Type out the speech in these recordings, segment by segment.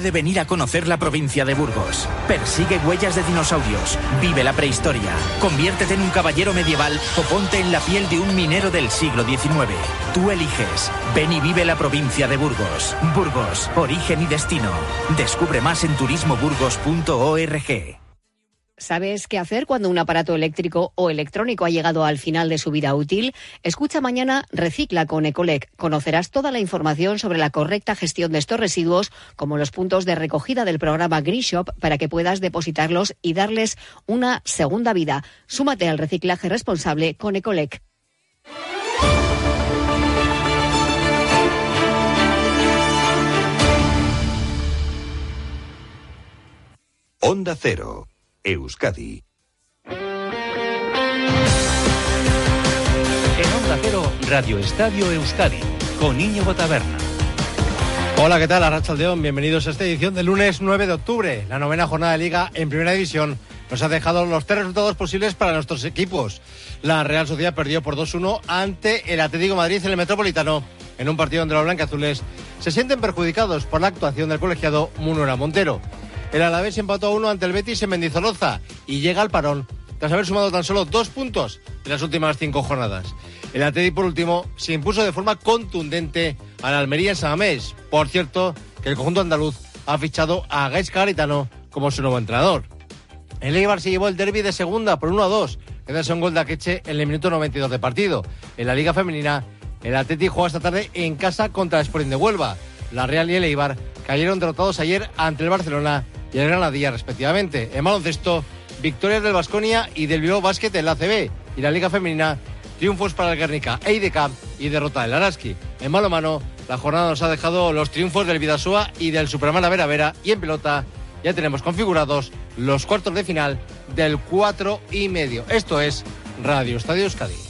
de venir a conocer la provincia de Burgos. Persigue huellas de dinosaurios, vive la prehistoria, conviértete en un caballero medieval o ponte en la piel de un minero del siglo XIX. Tú eliges. Ven y vive la provincia de Burgos. Burgos, origen y destino. Descubre más en turismoburgos.org. ¿Sabes qué hacer cuando un aparato eléctrico o electrónico ha llegado al final de su vida útil? Escucha mañana Recicla con Ecolec. Conocerás toda la información sobre la correcta gestión de estos residuos, como los puntos de recogida del programa Green Shop, para que puedas depositarlos y darles una segunda vida. Súmate al reciclaje responsable con Ecolec. Onda Cero. Euskadi. En Onda Cero, Radio Estadio Euskadi, con Niño Botaberna. Hola, ¿qué tal? Arrachaldeón, bienvenidos a esta edición del lunes 9 de octubre. La novena jornada de Liga en Primera División nos ha dejado los tres resultados posibles para nuestros equipos. La Real Sociedad perdió por 2-1 ante el Atlético de Madrid en el Metropolitano, en un partido donde los blancazules se sienten perjudicados por la actuación del colegiado Munera Montero. El Alavés empató a uno ante el Betis en Mendizorroza y llega al parón tras haber sumado tan solo dos puntos en las últimas cinco jornadas. El Atleti, por último, se impuso de forma contundente al Almería en Samamés. Por cierto, que el conjunto andaluz ha fichado a Gaisca Garitano como su nuevo entrenador. El Eibar se llevó el derby de segunda por 1 a 2, gracias a un gol de Akeche en el minuto 92 de partido. En la Liga Femenina, el Atleti juega esta tarde en casa contra el Sporting de Huelva. La Real y el Eibar cayeron derrotados ayer ante el Barcelona y el Granadilla respectivamente. En baloncesto, victorias del Vasconia y del Bilbao Basket en la CB y la Liga Femenina, triunfos para el Guernica e IDK y derrota del Araski. En mano mano, la jornada nos ha dejado los triunfos del Vidasoa y del Superman Vera Vera y en pelota ya tenemos configurados los cuartos de final del 4 y medio. Esto es Radio Estadio Euskadi.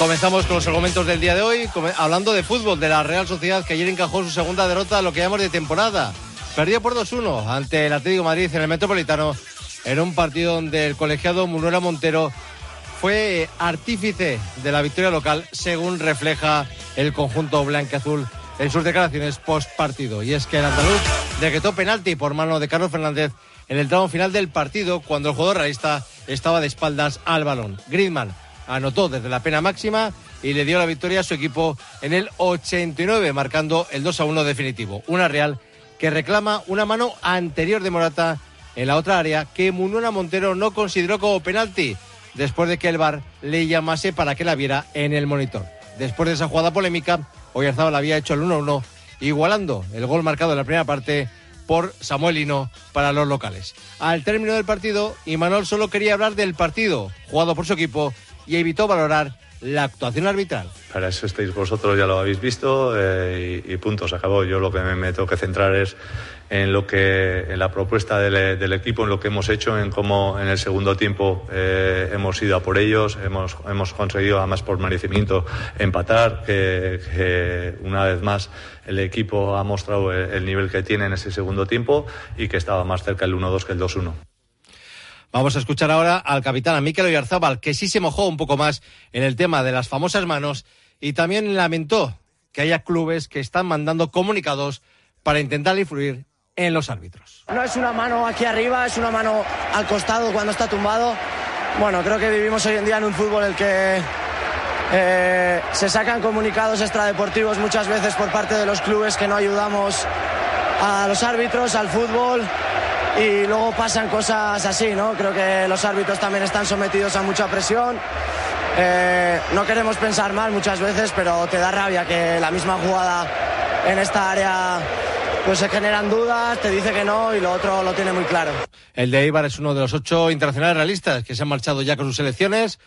Comenzamos con los argumentos del día de hoy, hablando de fútbol, de la Real Sociedad que ayer encajó su segunda derrota, lo que llamamos de temporada. Perdió por 2-1 ante el Atlético Madrid en el Metropolitano, en un partido donde el colegiado Munuera Montero fue artífice de la victoria local, según refleja el conjunto blanque-azul en sus declaraciones post partido. Y es que el andaluz decretó penalti por mano de Carlos Fernández en el tramo final del partido, cuando el jugador realista estaba de espaldas al balón. Griezmann anotó desde la pena máxima y le dio la victoria a su equipo en el 89, marcando el 2 a 1 definitivo. Una Real que reclama una mano anterior de Morata en la otra área que Mununa Montero no consideró como penalti después de que el VAR le llamase para que la viera en el monitor. Después de esa jugada polémica, Oyarzábal había hecho el 1-1, igualando el gol marcado en la primera parte por Samuel Lino para los locales. Al término del partido, Imanol solo quería hablar del partido jugado por su equipo y evitó valorar la actuación arbitral. Para eso estáis vosotros, ya lo habéis visto eh, y, punto, se acabó. Yo lo que me, tengo que centrar es en lo que en la propuesta del, equipo, en lo que hemos hecho, en cómo en el segundo tiempo eh, hemos ido a por ellos, hemos, hemos conseguido además por merecimiento empatar, que, una vez más el equipo ha mostrado el, el nivel que tiene en ese segundo tiempo y que estaba más cerca el 1-2 que el 2-1. Vamos a escuchar ahora al capitán, a Mikel que sí se mojó un poco más en el tema de las famosas manos y también lamentó que haya clubes que están mandando comunicados para intentar influir en los árbitros. No es una mano aquí arriba, es una mano al costado cuando está tumbado. Bueno, creo que vivimos hoy en día en un fútbol en el que eh, se sacan comunicados extradeportivos muchas veces por parte de los clubes que no ayudamos a los árbitros, al fútbol y luego pasan cosas así, ¿no? Creo que los árbitros también están sometidos a mucha presión. Eh, no queremos pensar mal muchas veces, pero te da rabia que la misma jugada en esta área pues se generan dudas, te dice que no y lo otro lo tiene muy claro. El de Eibar es uno de los ocho internacionales realistas que se han marchado ya con sus selecciones.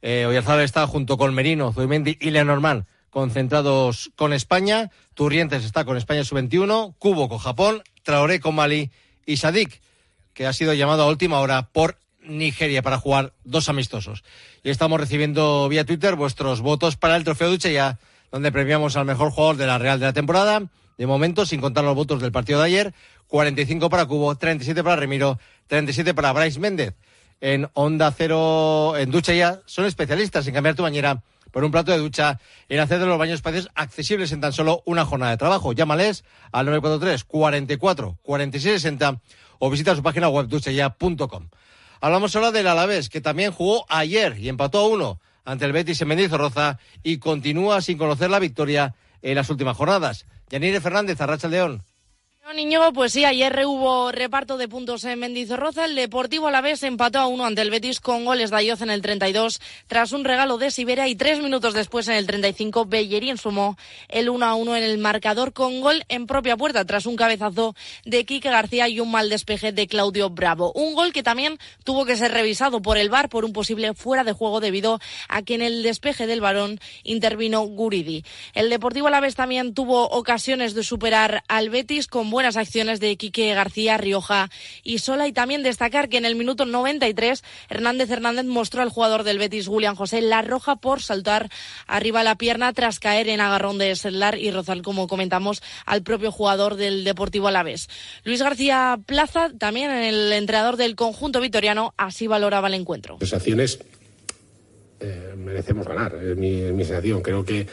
Eh, Oyarzabal está junto con Merino, Zubimendi y Lenormand concentrados con España. Turrientes está con España sub-21, Cubo con Japón, Traoré con Mali y Sadik, que ha sido llamado a última hora por Nigeria para jugar dos amistosos. Y estamos recibiendo vía Twitter vuestros votos para el trofeo ya donde premiamos al mejor jugador de la Real de la temporada. De momento, sin contar los votos del partido de ayer, 45 para Cubo, 37 para Remiro, 37 para Bryce Méndez. En Onda Cero, en Ducha ya, son especialistas en cambiar tu bañera por un plato de ducha en hacer de los baños espacios accesibles en tan solo una jornada de trabajo. Llámales al 943 44 46 60 o visita su página web duchaya.com. Hablamos ahora del Alavés, que también jugó ayer y empató a uno ante el Betis en Mendizorroza y continúa sin conocer la victoria en las últimas jornadas. Yanire Fernández, Arracha León. Niño, pues sí, ayer hubo reparto de puntos en Mendizorroza. El Deportivo a la vez empató a uno ante el Betis con goles de Ayoz en el 32 tras un regalo de Siberia y tres minutos después en el 35 Bellerín sumó el 1 a 1 en el marcador con gol en propia puerta tras un cabezazo de Quique García y un mal despeje de Claudio Bravo. Un gol que también tuvo que ser revisado por el VAR por un posible fuera de juego debido a que en el despeje del varón intervino Guridi. El Deportivo a la vez también tuvo ocasiones de superar al Betis con buenas acciones de Quique García, Rioja y Sola. Y también destacar que en el minuto 93 Hernández Hernández mostró al jugador del Betis, Julián José, la roja por saltar arriba la pierna tras caer en agarrón de Sedlar y rozar, como comentamos, al propio jugador del Deportivo Alavés. Luis García Plaza, también el entrenador del conjunto vitoriano, así valoraba el encuentro. Las acciones eh, merecemos ganar, es mi, sensación. Creo que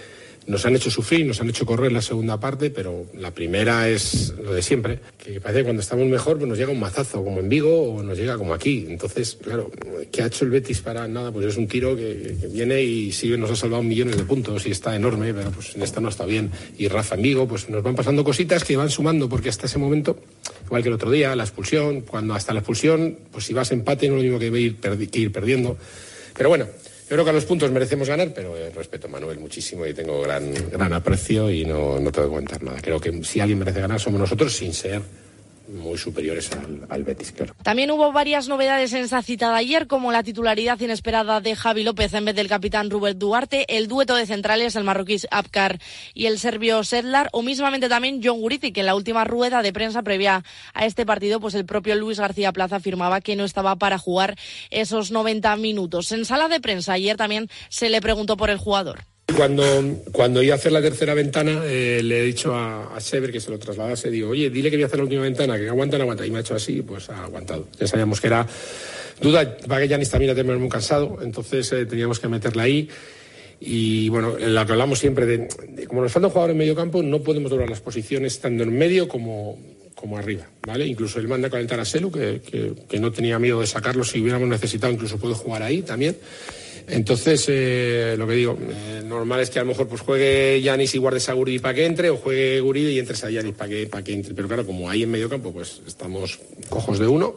nos han hecho sufrir, nos han hecho correr la segunda parte, pero la primera es lo de siempre, que parece que cuando estamos mejor pues nos llega un mazazo, como en Vigo, o nos llega como aquí. Entonces, claro, ¿qué ha hecho el Betis para nada? Pues es un tiro que, viene y sigue, nos ha salvado millones de puntos y está enorme, pero pues en esta no está bien. Y Rafa en Vigo, pues nos van pasando cositas que van sumando, porque hasta ese momento, igual que el otro día, la expulsión, cuando hasta la expulsión, pues si vas empate no es lo mismo que ir, que ir perdiendo. Pero bueno, creo que a los puntos merecemos ganar, pero eh, respeto a Manuel muchísimo y tengo gran, gran aprecio y no, no tengo que comentar nada. Creo que si alguien merece ganar somos nosotros sin ser muy superiores al, al, Betis, claro. También hubo varias novedades en esa citada ayer, como la titularidad inesperada de Javi López en vez del capitán Rubén Duarte, el dueto de centrales, el marroquí Abkar y el serbio Sedlar, o mismamente también John Gurici, que en la última rueda de prensa previa a este partido, pues el propio Luis García Plaza afirmaba que no estaba para jugar esos 90 minutos. En sala de prensa ayer también se le preguntó por el jugador. Cuando, cuando iba a hacer la tercera ventana, eh, le he dicho a, a, Sever que se lo trasladase. Digo, oye, dile que voy a hacer la última ventana, que aguanta, no aguanta. Y me ha hecho así, pues ha aguantado. Ya sabíamos que era duda. Va que Yanis también a tener muy cansado, entonces eh, teníamos que meterla ahí. Y bueno, en lo que hablamos siempre de, de como nos falta un jugador en medio campo, no podemos doblar las posiciones tanto en medio como, como arriba, ¿vale? Incluso él manda a calentar a Selu, que, que, que no tenía miedo de sacarlo si hubiéramos necesitado, incluso puede jugar ahí también. Entonces, eh, lo que digo, eh, normal es que a lo mejor pues juegue Yanis y guardes a Guridi para que entre, o juegue Guridi y entres a Yanis para que, para que entre. Pero claro, como ahí en medio campo, pues estamos cojos de uno.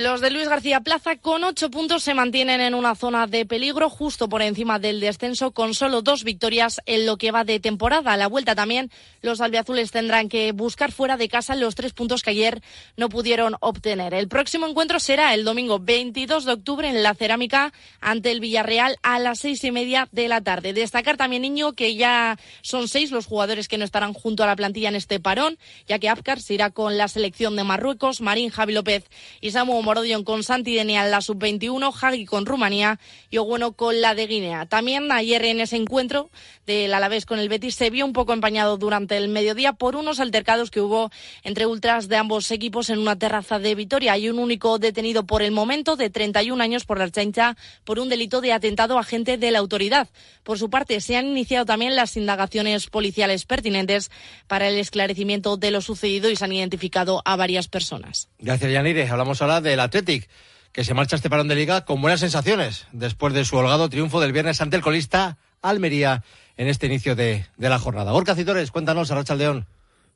Los de Luis García Plaza con ocho puntos se mantienen en una zona de peligro justo por encima del descenso con solo dos victorias en lo que va de temporada. A la vuelta también los albiazules tendrán que buscar fuera de casa los tres puntos que ayer no pudieron obtener. El próximo encuentro será el domingo 22 de octubre en la Cerámica ante el Villarreal a las seis y media de la tarde. Destacar también, niño, que ya son seis los jugadores que no estarán junto a la plantilla en este parón, ya que Apcar se irá con la selección de Marruecos, Marín Javi López y Samu Morodion con Santi Denial, la sub-21, Hagi con Rumanía y Ogueno con la de Guinea. También ayer en ese encuentro del Alavés con el Betis se vio un poco empañado durante el mediodía por unos altercados que hubo entre ultras de ambos equipos en una terraza de Vitoria. Hay un único detenido por el momento de 31 años por la chancha por un delito de atentado a agente de la autoridad. Por su parte, se han iniciado también las indagaciones policiales pertinentes para el esclarecimiento de lo sucedido y se han identificado a varias personas. Gracias, Yanire. Hablamos ahora del Athletic, que se marcha este parón de liga con buenas sensaciones después de su holgado triunfo del viernes ante el colista Almería en este inicio de, de la jornada. Gorka Citores, cuéntanos, Arracha León.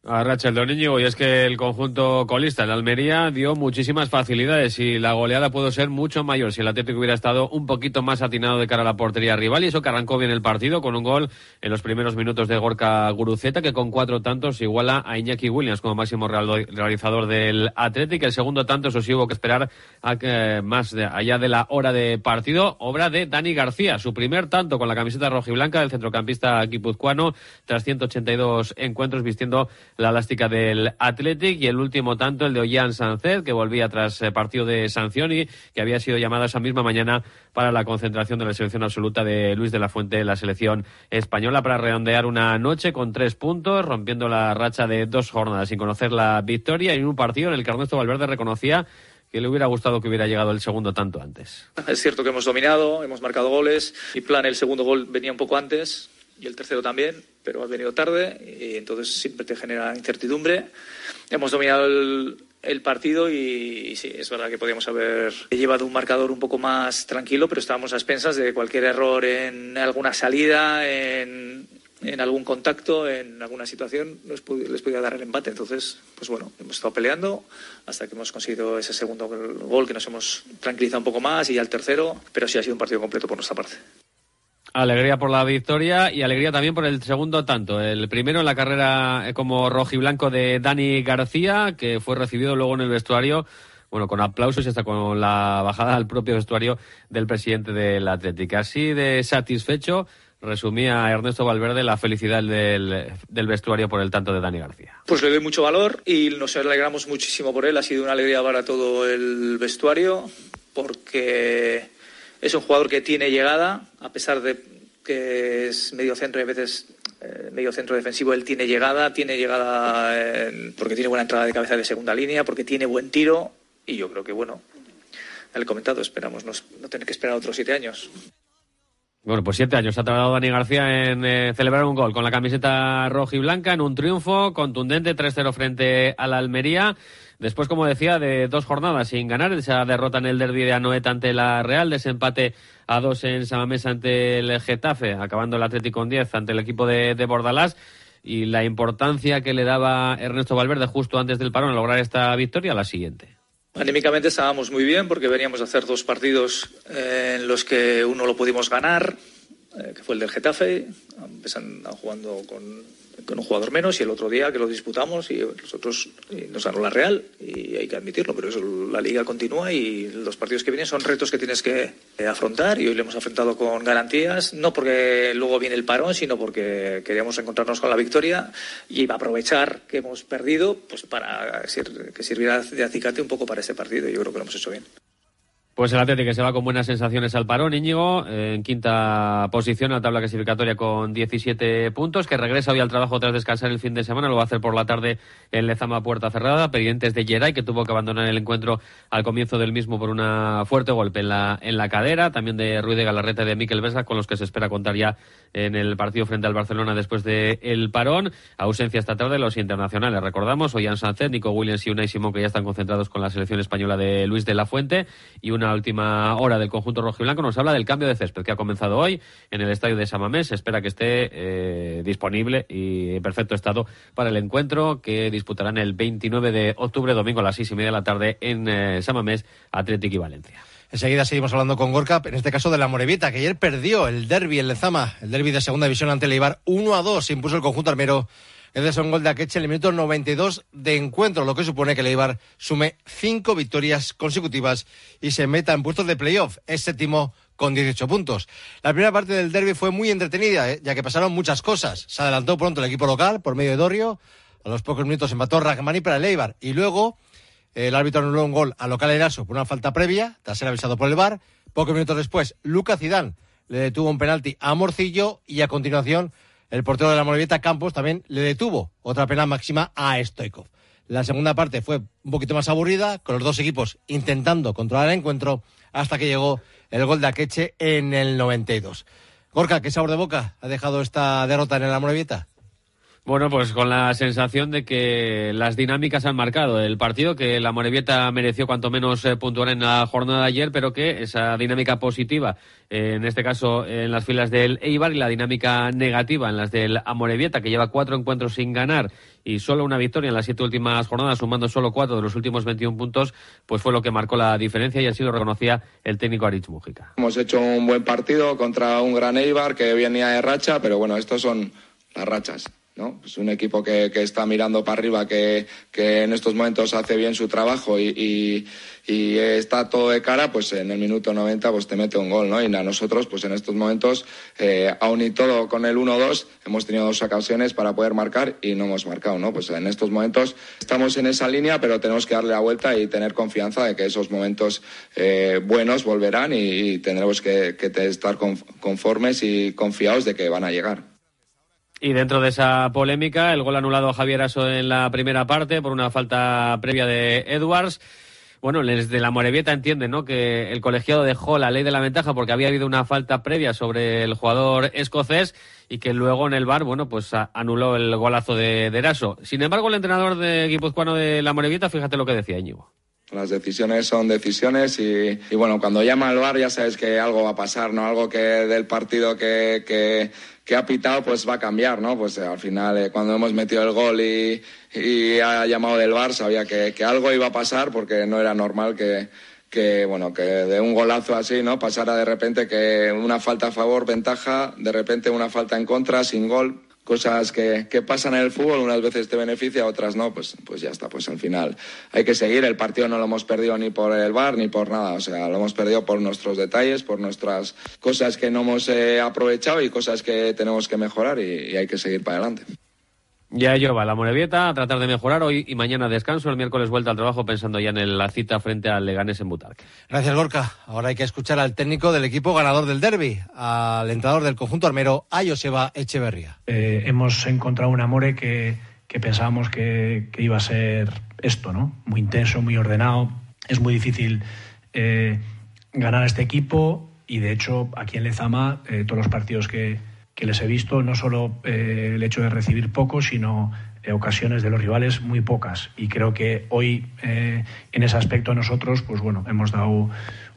A Rachel Doniño, y es que el conjunto colista, el Almería, dio muchísimas facilidades y la goleada pudo ser mucho mayor si el Atlético hubiera estado un poquito más atinado de cara a la portería rival y eso que arrancó bien el partido con un gol en los primeros minutos de Gorka Guruceta que con cuatro tantos iguala a Iñaki Williams como máximo realizador del Atlético. El segundo tanto, eso sí hubo que esperar más de, allá de la hora de partido, obra de Dani García, su primer tanto con la camiseta rojiblanca del centrocampista guipuzcoano tras 182 encuentros vistiendo la elástica del Athletic y el último tanto el de Ollán Sancet que volvía tras eh, partido de sanción y que había sido llamado esa misma mañana para la concentración de la selección absoluta de Luis de la Fuente la selección española para redondear una noche con tres puntos rompiendo la racha de dos jornadas sin conocer la victoria y en un partido en el que Ernesto Valverde reconocía que le hubiera gustado que hubiera llegado el segundo tanto antes. Es cierto que hemos dominado, hemos marcado goles. Mi plan, el segundo gol venía un poco antes y el tercero también, pero ha venido tarde y entonces siempre te genera incertidumbre. Hemos dominado el, el partido y, sí, es verdad que podíamos haber llevado un marcador un poco más tranquilo, pero estábamos a expensas de cualquier error en alguna salida, en, en algún contacto, en alguna situación, les, les podía dar el empate. Entonces, pues bueno, hemos estado peleando hasta que hemos conseguido ese segundo gol que nos hemos tranquilizado un poco más y ya el tercero, pero sí ha sido un partido completo por nuestra parte. Alegría por la victoria y alegría también por el segundo tanto. El primero en la carrera como rojiblanco de Dani García, que fue recibido luego en el vestuario, bueno, con aplausos y hasta con la bajada al propio vestuario del presidente del Atlético. Así de satisfecho resumía Ernesto Valverde la felicidad del, del, vestuario por el tanto de Dani García. Pues le doy mucho valor y nos alegramos muchísimo por él. Ha sido una alegría para todo el vestuario porque es un jugador que tiene llegada, a pesar de que es medio centro y a veces eh, medio centro defensivo, él tiene llegada, tiene llegada porque tiene buena entrada de cabeza de segunda línea, porque tiene buen tiro y yo creo que, bueno, he comentado, esperamos no tener que esperar otros siete años. Bueno, pues siete años ha tardado Dani García en eh, celebrar un gol con la camiseta roja y blanca en un triunfo contundente 3-0 frente a la Almería. Después, como decía, de dos jornadas sin ganar, esa derrota en el derby de Anoeta ante la Real, desempate a dos en Samamés ante el Getafe, acabando el Atlético con 10 ante el equipo de, de Bordalás y la importancia que le daba Ernesto Valverde justo antes del parón a lograr esta victoria, la siguiente. Anímicamente estábamos muy bien porque veníamos a hacer dos partidos eh, en los que uno lo pudimos ganar, eh, que fue el del Getafe, empezando jugando con, con, un jugador menos y el otro día que lo disputamos y nosotros y nos ganó la Real y hay que admitirlo, pero eso, la liga continúa y los partidos que vienen son retos que tienes que eh, afrontar y hoy lo hemos afrontado con garantías, no porque luego viene el parón, sino porque queríamos encontrarnos con la victoria y aprovechar que hemos perdido pues para que sirviera de acicate un poco para ese partido. Yo creo que lo hemos hecho bien. Pues el Atlético se va con buenas sensaciones al parón, Íñigo, en quinta posición en la tabla clasificatoria con 17 puntos, que regresa hoy al trabajo tras descansar el fin de semana, lo va a hacer por la tarde en Lezama Puerta Cerrada, pendientes de Geray, que tuvo que abandonar el encuentro al comienzo del mismo por un fuerte golpe en la, en la cadera, también de Ruiz de Galarreta y de Miquel Vesga, con los que se espera contar ya en el partido frente al Barcelona después del el parón. Ausencia esta tarde de los internacionales, recordamos, Ollán Sánchez, Nico Williams y Unai Simón, que ya están concentrados con la selección española de Luis de la Fuente, y una última hora del conjunto rojiblanco nos habla del cambio de césped que ha comenzado hoy en el estadio de Samamés. Se espera que esté eh, disponible y en perfecto estado para el encuentro que disputarán el 29 de octubre, domingo a las seis y media de la tarde en eh, Samamés, Atlético y Valencia. Enseguida seguimos hablando con Gorka, en este caso de la Morevita, que ayer perdió el derby en Lezama, el derby de segunda división ante el Eibar, 1 a 2, se impuso el conjunto armero un gol de Akeche en el minuto 92 de encuentro, lo que supone que el Eibar sume cinco victorias consecutivas y se meta en puestos de playoff. Es séptimo con 18 puntos. La primera parte del derby fue muy entretenida, ¿eh? ya que pasaron muchas cosas. Se adelantó pronto el equipo local por medio de Dorio. A los pocos minutos empató Ragmani para el Eibar. Y luego el árbitro anuló un gol al local Eraso por una falta previa, tras ser avisado por el VAR. Pocos minutos después, Luca Zidane le detuvo un penalti a Morcillo y a continuación el portero de la Morevieta, Campos, también le detuvo otra pena máxima a Stoikov. La segunda parte fue un poquito más aburrida, con los dos equipos intentando controlar el encuentro, hasta que llegó el gol de Akeche en el 92. Gorka, ¿qué sabor de boca ha dejado esta derrota en la Morevieta? Bueno, pues con la sensación de que las dinámicas han marcado el partido, que la Morevieta mereció cuanto menos eh, en la jornada de ayer, pero que esa dinámica positiva, eh, en este caso en las filas del Eibar, y la dinámica negativa en las del Amorebieta, que lleva cuatro encuentros sin ganar y solo una victoria en las siete últimas jornadas, sumando solo cuatro de los últimos 21 puntos, pues fue lo que marcó la diferencia y así lo reconocía el técnico Aritz Mujica. Hemos hecho un buen partido contra un gran Eibar que venía de racha, pero bueno, estos son las rachas. ¿No? Pues un equipo que, que, está mirando para arriba, que, que, en estos momentos hace bien su trabajo y, y, está todo de cara, pues en el minuto 90 pues te mete un gol, ¿no? Y a nosotros, pues en estos momentos, eh, aún y todo con el 1-2, hemos tenido dos ocasiones para poder marcar y no hemos marcado, ¿no? Pues en estos momentos estamos en esa línea, pero tenemos que darle la vuelta y tener confianza de que esos momentos eh, buenos volverán y, tendremos que estar conformes y confiados de que van a llegar. Y dentro de esa polémica, el gol anulado a Javier Aso en la primera parte por una falta previa de Edwards. Bueno, desde la Morevieta entienden ¿no? que el colegiado dejó la ley de la ventaja porque había habido una falta previa sobre el jugador escocés y que luego en el bar, bueno, pues anuló el golazo de, de Eraso. Sin embargo, el entrenador de guipuzcoano de la Morevieta, fíjate lo que decía Íñigo. Las decisiones son decisiones y, bueno, cuando llama al bar ya sabes que algo va a pasar, ¿no? Algo que del partido que, que, que ha pitado pues va a cambiar, ¿no? Pues eh, al final eh, cuando hemos metido el gol y, y ha llamado del bar sabía que, que, algo iba a pasar porque no era normal que, que, bueno, que de un golazo así, ¿no? Pasara de repente que una falta a favor, ventaja, de repente una falta en contra, sin gol cosas que, que, pasan en el fútbol, unas veces te beneficia, otras no, pues, pues ya está, pues al final hay que seguir, el partido no lo hemos perdido ni por el bar ni por nada, o sea, lo hemos perdido por nuestros detalles, por nuestras cosas que no hemos eh, aprovechado y cosas que tenemos que mejorar y, y hay que seguir para adelante. Ya yo va la Morevieta a tratar de mejorar hoy y mañana descanso, el miércoles vuelta al trabajo pensando ya en la cita frente al Leganés en Butarque. Gracias Gorka. Ahora hay que escuchar al técnico del equipo ganador del derby, al entrenador del conjunto armero, a Joseba Echeverría. Eh, hemos encontrado un Amore que, que pensábamos que, que, iba a ser esto, ¿no? Muy intenso, muy ordenado. Es muy difícil eh, ganar a este equipo y de hecho aquí en Lezama eh, todos los partidos que que les he visto, no solo eh, el hecho de recibir poco, sino eh, ocasiones de los rivales muy pocas. Y creo que hoy, eh, en ese aspecto, nosotros, pues bueno, hemos dado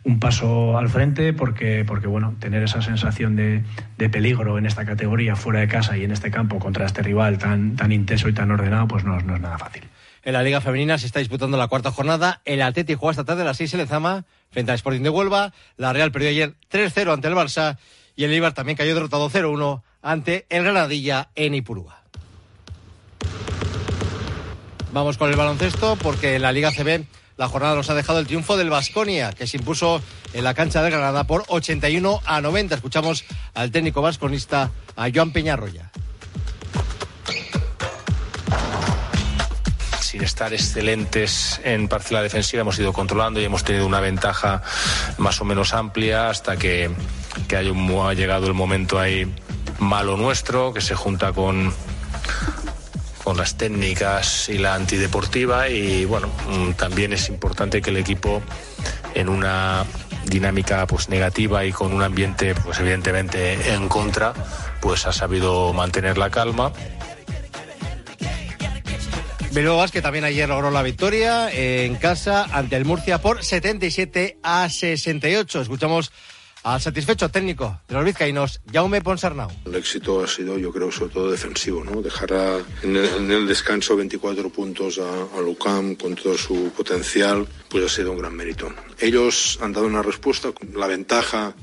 un paso al frente porque, porque bueno, tener esa sensación de, de, peligro en esta categoría, fuera de casa y en este campo contra este rival tan, tan intenso y tan ordenado, pues no, no es nada fácil. En la Liga Femenina se está disputando la cuarta jornada. El Atleti juega esta tarde a las 6 en Lezama frente al Sporting de Huelva. La Real perdió ayer 3-0 ante el Barça y el Eibar también cayó derrotado 0-1 ante el Granadilla en Ipurúa. Vamos con el baloncesto porque en la Liga CB la jornada nos ha dejado el triunfo del Vasconia, que se impuso en la cancha de Granada por 81 a 90. Escuchamos al técnico vasconista, a Joan Peñarroya. sin estar excelentes en parcela defensiva, hemos ido controlando y hemos tenido una ventaja más o menos amplia hasta que, que hay ha llegado el momento ahí malo nuestro, que se junta con, con las técnicas y la antideportiva y bueno, también es importante que el equipo en una dinámica pues negativa y con un ambiente pues evidentemente en contra pues ha sabido mantener la calma Bilbao que también ayer logró la victoria en casa ante el Murcia por 77 a 68. Escuchamos al satisfecho técnico de los vizcaínos, Jaume Ponsarnau. El éxito ha sido, yo creo, sobre todo defensivo, ¿no? Dejar a, en, el, en, el, descanso 24 puntos a, a Lucam con todo su potencial, pues ha sido un gran mérito. Ellos han dado una respuesta, la ventaja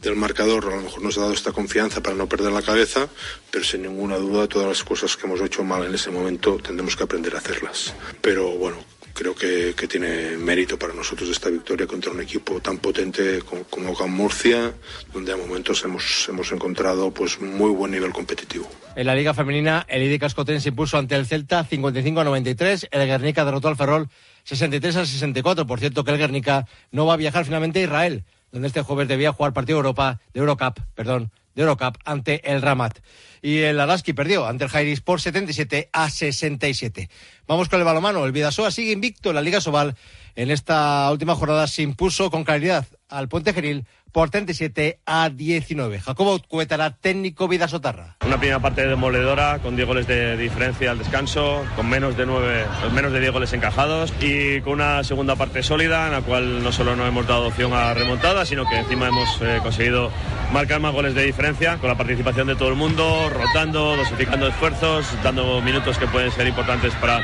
del marcador a lo mejor nos ha dado esta confianza para no perder la cabeza, pero sin ninguna duda todas las cosas que hemos hecho mal en ese momento tendremos que aprender a hacerlas. Pero bueno, creo que, tiene mérito para nosotros esta victoria contra un equipo tan potente como, Can Murcia, donde a momentos hemos, hemos encontrado pues muy buen nivel competitivo. En la Liga Femenina, el IDI Cascoten se impuso ante el Celta 55 a 93, el Guernica derrotó al Ferrol 63 a 64. Por cierto, que el Guernica no va a viajar finalmente a Israel, donde este jueves debía jugar partido Europa, de Eurocup, perdón, de Eurocup ante el Ramat. Y el Araski perdió ante el Jairis por 77 a 67. Vamos con el balomano. El Vidasoa sigue invicto en la Liga Sobal. En esta última jornada se impuso con claridad al Puente Genil por 37 a 19. Jacobo Cuetara, técnico Vidasotarra. Una primera parte demoledora con 10 goles de diferencia al descanso, con menos de 9, menos de 10 goles encajados y con una segunda parte sólida en la cual no solo no hemos dado opción a remontada, sino que encima hemos eh, conseguido marcar más goles de diferencia con la participación de todo el mundo, rotando, dosificando esfuerzos, dando minutos que pueden ser importantes para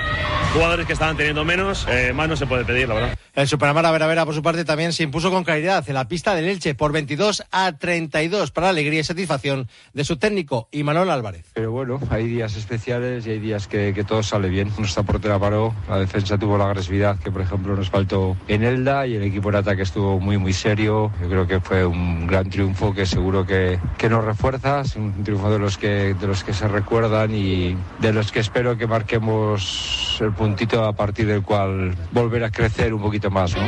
jugadores que estaban teniendo menos. Eh, más no se puede pedir, la verdad. El Superamara Vera Vera, por su parte, también se impuso con claridad en la pista del Elche por 22 a 32 para la alegría y satisfacción de su técnico, Imanol Álvarez. Pero bueno, hay días especiales y hay días que, que todo sale bien. Nuestra portera paró, la defensa tuvo la agresividad que, por ejemplo, nos faltó en Elda y el equipo de ataque estuvo muy, muy serio. Yo creo que fue un gran triunfo que seguro que, que nos refuerza, es un triunfo de los, que, de los que se recuerdan y de los que espero que marquemos el puntito a partir del cual volver a crecer un poquito más, ¿no?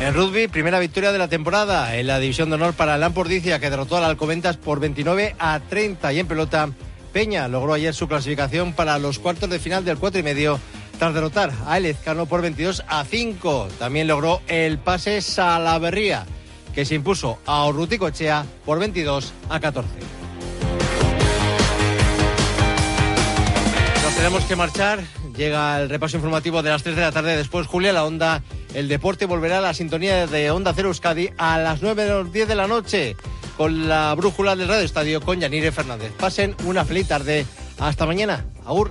En rugby, primera victoria de la temporada en la división de honor para Lampordicia, que derrotó al Alcobendas por 29 a 30. Y en pelota, Peña logró ayer su clasificación para los cuartos de final del 4 y medio Tras derrotar a El Ezcano por 22 a 5, también logró el pase Salaverría, que se impuso a Urruticochea por 22 a 14. Nos tenemos que marchar. Llega el repaso informativo de las 3 de la tarde. Después, Julia, la onda, el deporte volverá a la sintonía de Onda Cero Euskadi a las 9 de los 10 de la noche con la brújula del Radio Estadio con Yanire Fernández. Pasen una feliz tarde. Hasta mañana. Agur.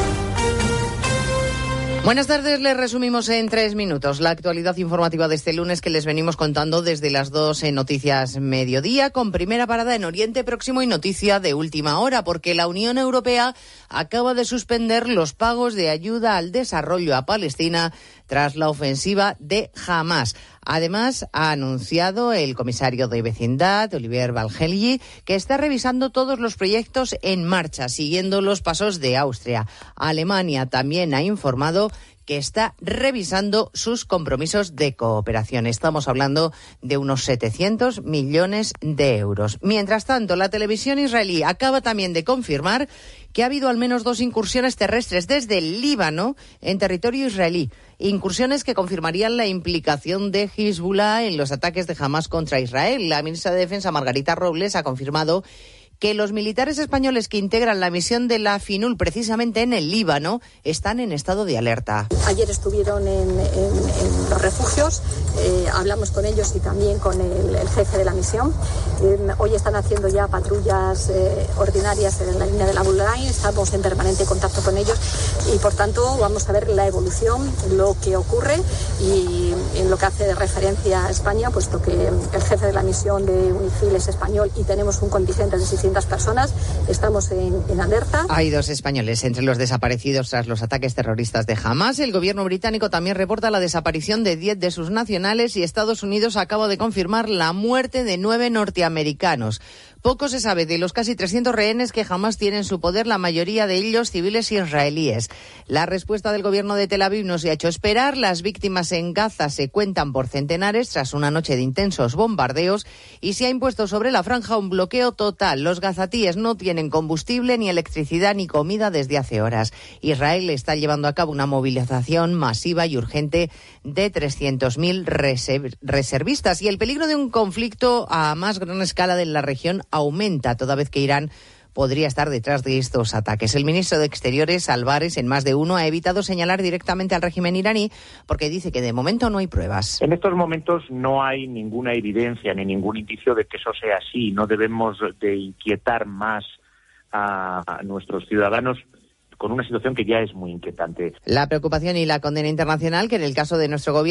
Buenas tardes, les resumimos en tres minutos la actualidad informativa de este lunes que les venimos contando desde las dos en Noticias Mediodía, con primera parada en Oriente Próximo y noticia de última hora, porque la Unión Europea acaba de suspender los pagos de ayuda al desarrollo a Palestina tras la ofensiva de Hamas. Además, ha anunciado el comisario de vecindad, Olivier Valgelgi, que está revisando todos los proyectos en marcha, siguiendo los pasos de Austria. Alemania también ha informado está revisando sus compromisos de cooperación. Estamos hablando de unos 700 millones de euros. Mientras tanto, la televisión israelí acaba también de confirmar que ha habido al menos dos incursiones terrestres desde el Líbano en territorio israelí. Incursiones que confirmarían la implicación de Hezbollah en los ataques de Hamas contra Israel. La ministra de Defensa, Margarita Robles, ha confirmado que los militares españoles que integran la misión de la FINUL precisamente en el Líbano están en estado de alerta. Ayer estuvieron en, los refugios, eh, hablamos con ellos y también con el, jefe de la misión. Eh, hoy están haciendo ya patrullas eh, ordinarias en la línea de la Bulgaria, estamos en permanente contacto con ellos y por tanto vamos a ver la evolución, que ocurre y en lo que hace referencia a España, puesto que el jefe de la misión de UNIFIL es español y tenemos un contingente de 600 personas. Estamos en, en, alerta. Hay dos españoles entre los desaparecidos tras los ataques terroristas de Hamas. El gobierno británico también reporta la desaparición de 10 de sus nacionales y Estados Unidos acaba de confirmar la muerte de nueve norteamericanos. Poco se sabe de los casi 300 rehenes que jamás tienen en su poder, la mayoría de ellos civiles israelíes. La respuesta del gobierno de Tel Aviv no se ha hecho esperar. Las víctimas en Gaza se cuentan por centenares tras una noche de intensos bombardeos y se ha impuesto sobre la franja un bloqueo total. Los gazatíes no tienen combustible, ni electricidad, ni comida desde hace horas. Israel está llevando a cabo una movilización masiva y urgente de 300.000 reservistas y el peligro de un conflicto a más gran escala de la región aumenta toda vez que Irán podría estar detrás de estos ataques. El ministro de Exteriores, Álvarez, en más de uno, ha evitado señalar directamente al régimen iraní porque dice que de momento no hay pruebas. En estos momentos no hay ninguna evidencia ni ningún indicio de que eso sea así. No debemos de inquietar más a nuestros ciudadanos con una situación que ya es muy inquietante. La preocupación y la condena internacional que en el caso de nuestro gobierno